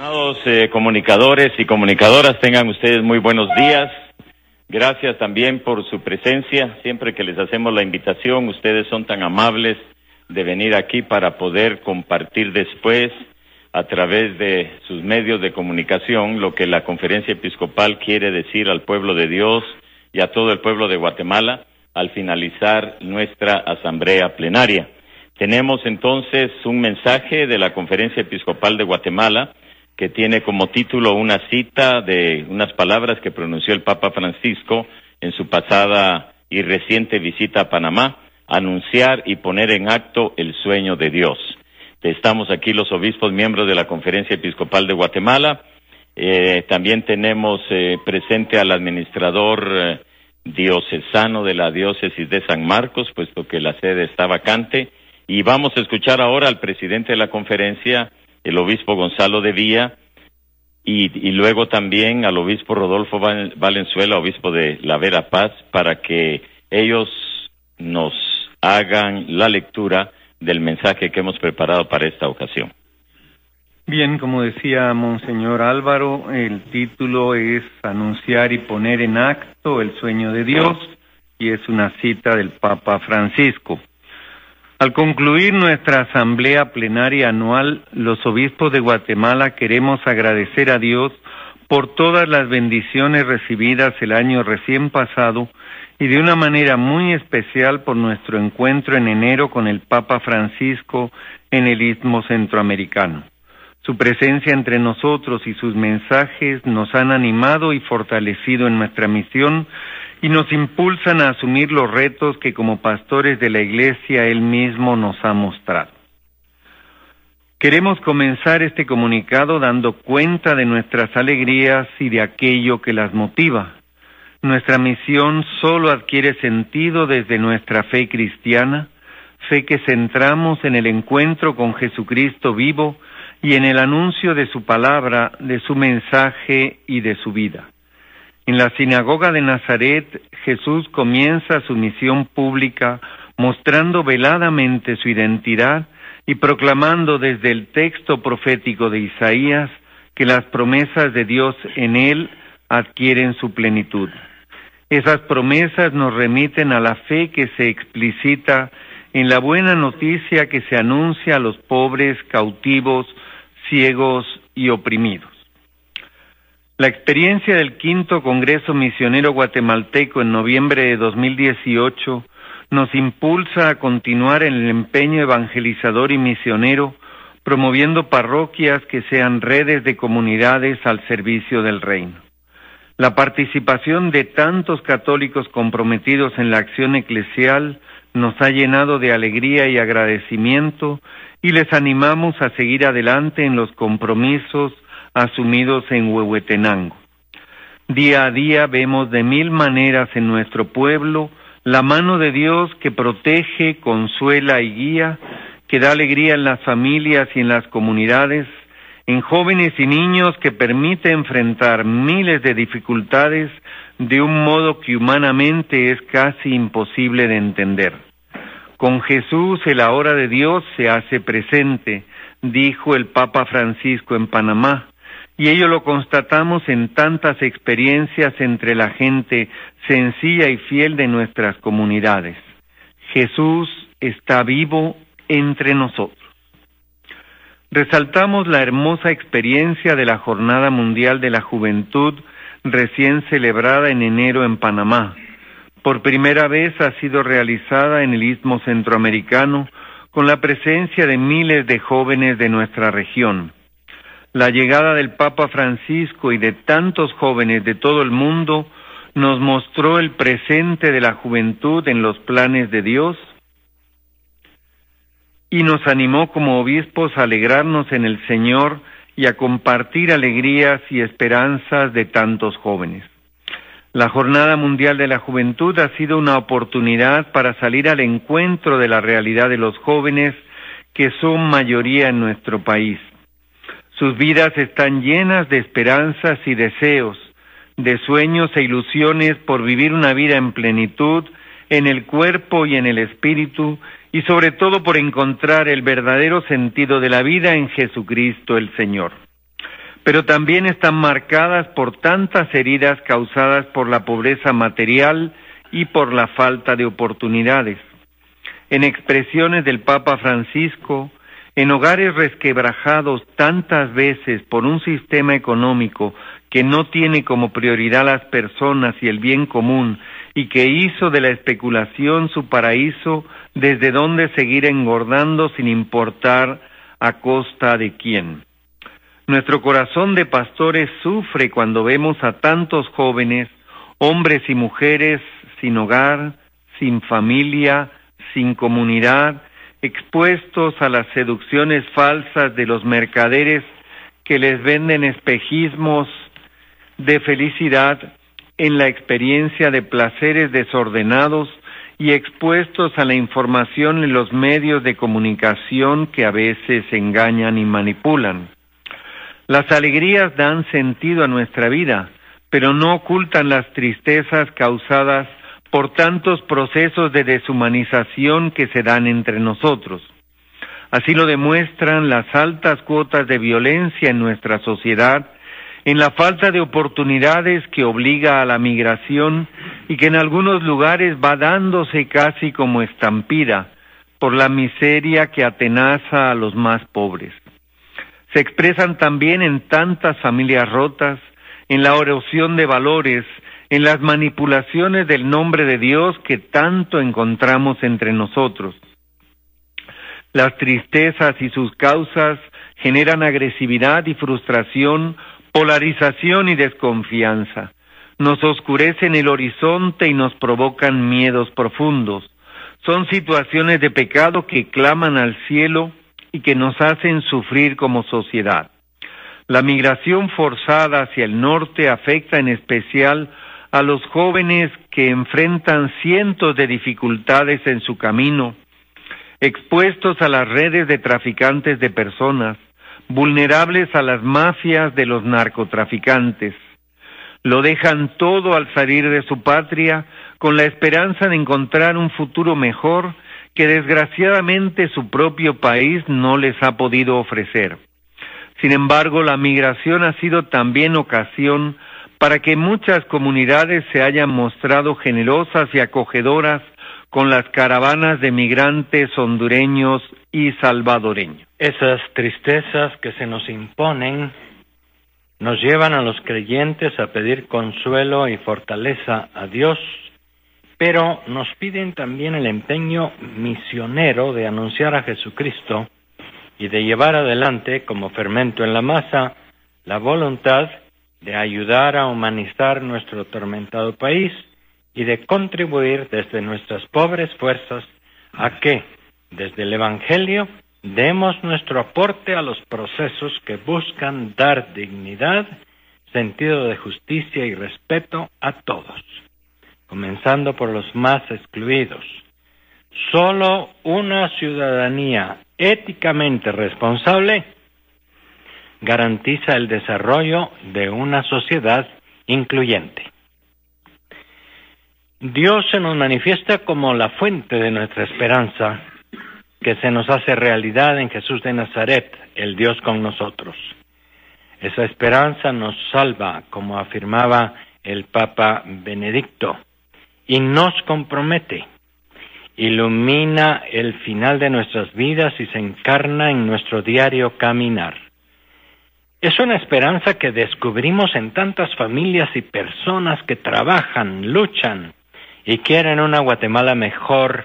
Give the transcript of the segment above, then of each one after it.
Estimados eh, comunicadores y comunicadoras, tengan ustedes muy buenos días. Gracias también por su presencia. Siempre que les hacemos la invitación, ustedes son tan amables de venir aquí para poder compartir después a través de sus medios de comunicación lo que la conferencia episcopal quiere decir al pueblo de Dios y a todo el pueblo de Guatemala al finalizar nuestra asamblea plenaria. Tenemos entonces un mensaje de la conferencia episcopal de Guatemala que tiene como título una cita de unas palabras que pronunció el Papa Francisco en su pasada y reciente visita a Panamá, anunciar y poner en acto el sueño de Dios. Estamos aquí los obispos miembros de la Conferencia Episcopal de Guatemala. Eh, también tenemos eh, presente al administrador eh, diocesano de la diócesis de San Marcos, puesto que la sede está vacante. Y vamos a escuchar ahora al presidente de la conferencia, el obispo Gonzalo de Vía, y, y luego también al obispo Rodolfo Valenzuela, obispo de La Vera Paz, para que ellos nos hagan la lectura del mensaje que hemos preparado para esta ocasión. Bien, como decía Monseñor Álvaro, el título es Anunciar y poner en acto el sueño de Dios y es una cita del Papa Francisco. Al concluir nuestra asamblea plenaria anual, los obispos de Guatemala queremos agradecer a Dios por todas las bendiciones recibidas el año recién pasado y de una manera muy especial por nuestro encuentro en enero con el Papa Francisco en el Istmo Centroamericano. Su presencia entre nosotros y sus mensajes nos han animado y fortalecido en nuestra misión y nos impulsan a asumir los retos que como pastores de la Iglesia Él mismo nos ha mostrado. Queremos comenzar este comunicado dando cuenta de nuestras alegrías y de aquello que las motiva. Nuestra misión solo adquiere sentido desde nuestra fe cristiana, fe que centramos en el encuentro con Jesucristo vivo y en el anuncio de su palabra, de su mensaje y de su vida. En la sinagoga de Nazaret, Jesús comienza su misión pública mostrando veladamente su identidad y proclamando desde el texto profético de Isaías que las promesas de Dios en él adquieren su plenitud. Esas promesas nos remiten a la fe que se explicita en la buena noticia que se anuncia a los pobres, cautivos, ciegos y oprimidos. La experiencia del quinto Congreso Misionero Guatemalteco en noviembre de 2018 nos impulsa a continuar en el empeño evangelizador y misionero, promoviendo parroquias que sean redes de comunidades al servicio del reino. La participación de tantos católicos comprometidos en la acción eclesial nos ha llenado de alegría y agradecimiento y les animamos a seguir adelante en los compromisos asumidos en Huehuetenango. Día a día vemos de mil maneras en nuestro pueblo la mano de Dios que protege, consuela y guía, que da alegría en las familias y en las comunidades, en jóvenes y niños que permite enfrentar miles de dificultades de un modo que humanamente es casi imposible de entender. Con Jesús el ahora de Dios se hace presente, dijo el Papa Francisco en Panamá, y ello lo constatamos en tantas experiencias entre la gente sencilla y fiel de nuestras comunidades. Jesús está vivo entre nosotros. Resaltamos la hermosa experiencia de la Jornada Mundial de la Juventud recién celebrada en enero en Panamá. Por primera vez ha sido realizada en el Istmo Centroamericano con la presencia de miles de jóvenes de nuestra región. La llegada del Papa Francisco y de tantos jóvenes de todo el mundo nos mostró el presente de la juventud en los planes de Dios y nos animó como obispos a alegrarnos en el Señor y a compartir alegrías y esperanzas de tantos jóvenes. La Jornada Mundial de la Juventud ha sido una oportunidad para salir al encuentro de la realidad de los jóvenes que son mayoría en nuestro país. Sus vidas están llenas de esperanzas y deseos, de sueños e ilusiones por vivir una vida en plenitud, en el cuerpo y en el espíritu, y sobre todo por encontrar el verdadero sentido de la vida en Jesucristo el Señor. pero también están marcadas por tantas heridas causadas por la pobreza material y por la falta de oportunidades. En expresiones del Papa Francisco, en hogares resquebrajados tantas veces por un sistema económico que no tiene como prioridad las personas y el bien común y que hizo de la especulación su paraíso desde donde seguir engordando sin importar a costa de quién. Nuestro corazón de pastores sufre cuando vemos a tantos jóvenes, hombres y mujeres sin hogar, sin familia, sin comunidad, expuestos a las seducciones falsas de los mercaderes que les venden espejismos de felicidad en la experiencia de placeres desordenados y expuestos a la información en los medios de comunicación que a veces engañan y manipulan. Las alegrías dan sentido a nuestra vida, pero no ocultan las tristezas causadas por tantos procesos de deshumanización que se dan entre nosotros. Así lo demuestran las altas cuotas de violencia en nuestra sociedad, en la falta de oportunidades que obliga a la migración y que en algunos lugares va dándose casi como estampida por la miseria que atenaza a los más pobres. Se expresan también en tantas familias rotas, en la erosión de valores, en las manipulaciones del nombre de Dios que tanto encontramos entre nosotros. Las tristezas y sus causas generan agresividad y frustración, polarización y desconfianza. Nos oscurecen el horizonte y nos provocan miedos profundos. Son situaciones de pecado que claman al cielo y que nos hacen sufrir como sociedad. La migración forzada hacia el norte afecta en especial a los jóvenes que enfrentan cientos de dificultades en su camino, expuestos a las redes de traficantes de personas, vulnerables a las mafias de los narcotraficantes. Lo dejan todo al salir de su patria con la esperanza de encontrar un futuro mejor que desgraciadamente su propio país no les ha podido ofrecer. Sin embargo, la migración ha sido también ocasión para que muchas comunidades se hayan mostrado generosas y acogedoras con las caravanas de migrantes hondureños y salvadoreños. Esas tristezas que se nos imponen nos llevan a los creyentes a pedir consuelo y fortaleza a Dios, pero nos piden también el empeño misionero de anunciar a Jesucristo y de llevar adelante como fermento en la masa la voluntad de ayudar a humanizar nuestro atormentado país y de contribuir desde nuestras pobres fuerzas a que, desde el Evangelio, demos nuestro aporte a los procesos que buscan dar dignidad, sentido de justicia y respeto a todos, comenzando por los más excluidos. Solo una ciudadanía éticamente responsable garantiza el desarrollo de una sociedad incluyente. Dios se nos manifiesta como la fuente de nuestra esperanza, que se nos hace realidad en Jesús de Nazaret, el Dios con nosotros. Esa esperanza nos salva, como afirmaba el Papa Benedicto, y nos compromete. Ilumina el final de nuestras vidas y se encarna en nuestro diario caminar. Es una esperanza que descubrimos en tantas familias y personas que trabajan, luchan y quieren una Guatemala mejor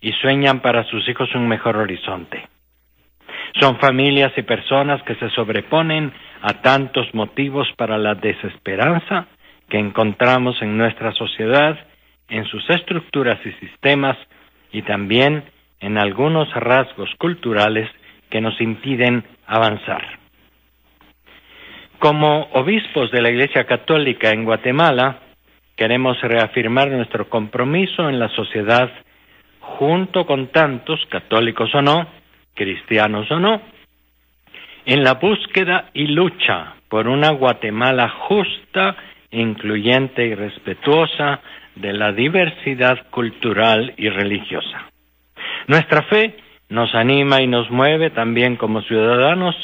y sueñan para sus hijos un mejor horizonte. Son familias y personas que se sobreponen a tantos motivos para la desesperanza que encontramos en nuestra sociedad, en sus estructuras y sistemas y también en algunos rasgos culturales que nos impiden avanzar. Como obispos de la Iglesia Católica en Guatemala, queremos reafirmar nuestro compromiso en la sociedad junto con tantos, católicos o no, cristianos o no, en la búsqueda y lucha por una Guatemala justa, incluyente y respetuosa de la diversidad cultural y religiosa. Nuestra fe nos anima y nos mueve también como ciudadanos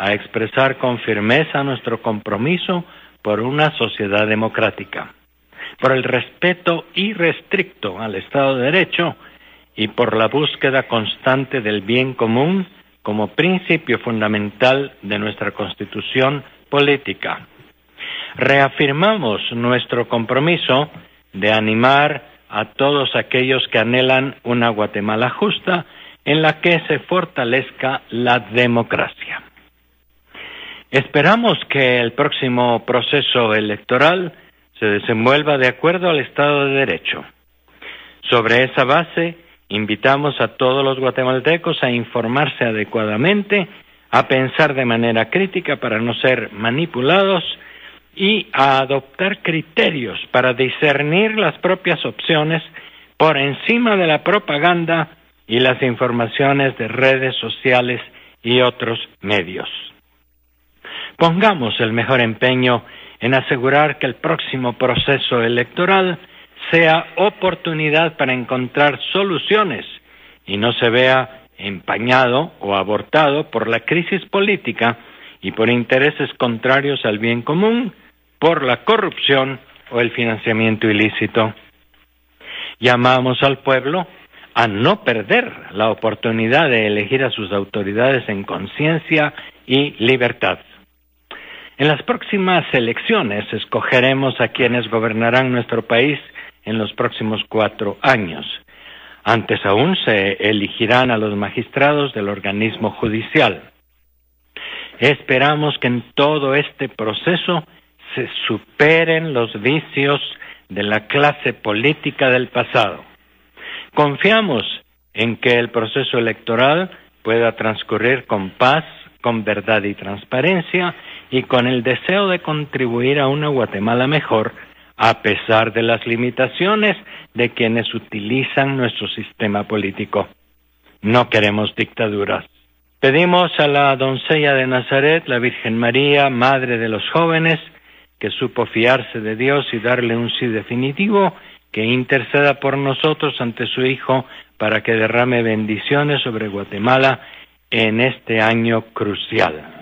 a expresar con firmeza nuestro compromiso por una sociedad democrática, por el respeto irrestricto al Estado de Derecho y por la búsqueda constante del bien común como principio fundamental de nuestra Constitución política. Reafirmamos nuestro compromiso de animar a todos aquellos que anhelan una Guatemala justa en la que se fortalezca la democracia. Esperamos que el próximo proceso electoral se desenvuelva de acuerdo al Estado de Derecho. Sobre esa base, invitamos a todos los guatemaltecos a informarse adecuadamente, a pensar de manera crítica para no ser manipulados y a adoptar criterios para discernir las propias opciones por encima de la propaganda y las informaciones de redes sociales y otros medios. Pongamos el mejor empeño en asegurar que el próximo proceso electoral sea oportunidad para encontrar soluciones y no se vea empañado o abortado por la crisis política y por intereses contrarios al bien común, por la corrupción o el financiamiento ilícito. Llamamos al pueblo a no perder la oportunidad de elegir a sus autoridades en conciencia y libertad. En las próximas elecciones escogeremos a quienes gobernarán nuestro país en los próximos cuatro años. Antes aún se elegirán a los magistrados del organismo judicial. Esperamos que en todo este proceso se superen los vicios de la clase política del pasado. Confiamos en que el proceso electoral pueda transcurrir con paz, con verdad y transparencia y con el deseo de contribuir a una Guatemala mejor, a pesar de las limitaciones de quienes utilizan nuestro sistema político. No queremos dictaduras. Pedimos a la doncella de Nazaret, la Virgen María, Madre de los jóvenes, que supo fiarse de Dios y darle un sí definitivo, que interceda por nosotros ante su Hijo para que derrame bendiciones sobre Guatemala en este año crucial.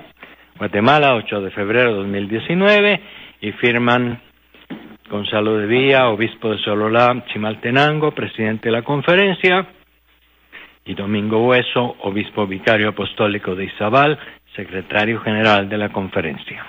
Guatemala, 8 de febrero de 2019, y firman Gonzalo de Vía, obispo de Sololá, Chimaltenango, presidente de la conferencia, y Domingo Hueso, obispo vicario apostólico de Izabal, secretario general de la conferencia.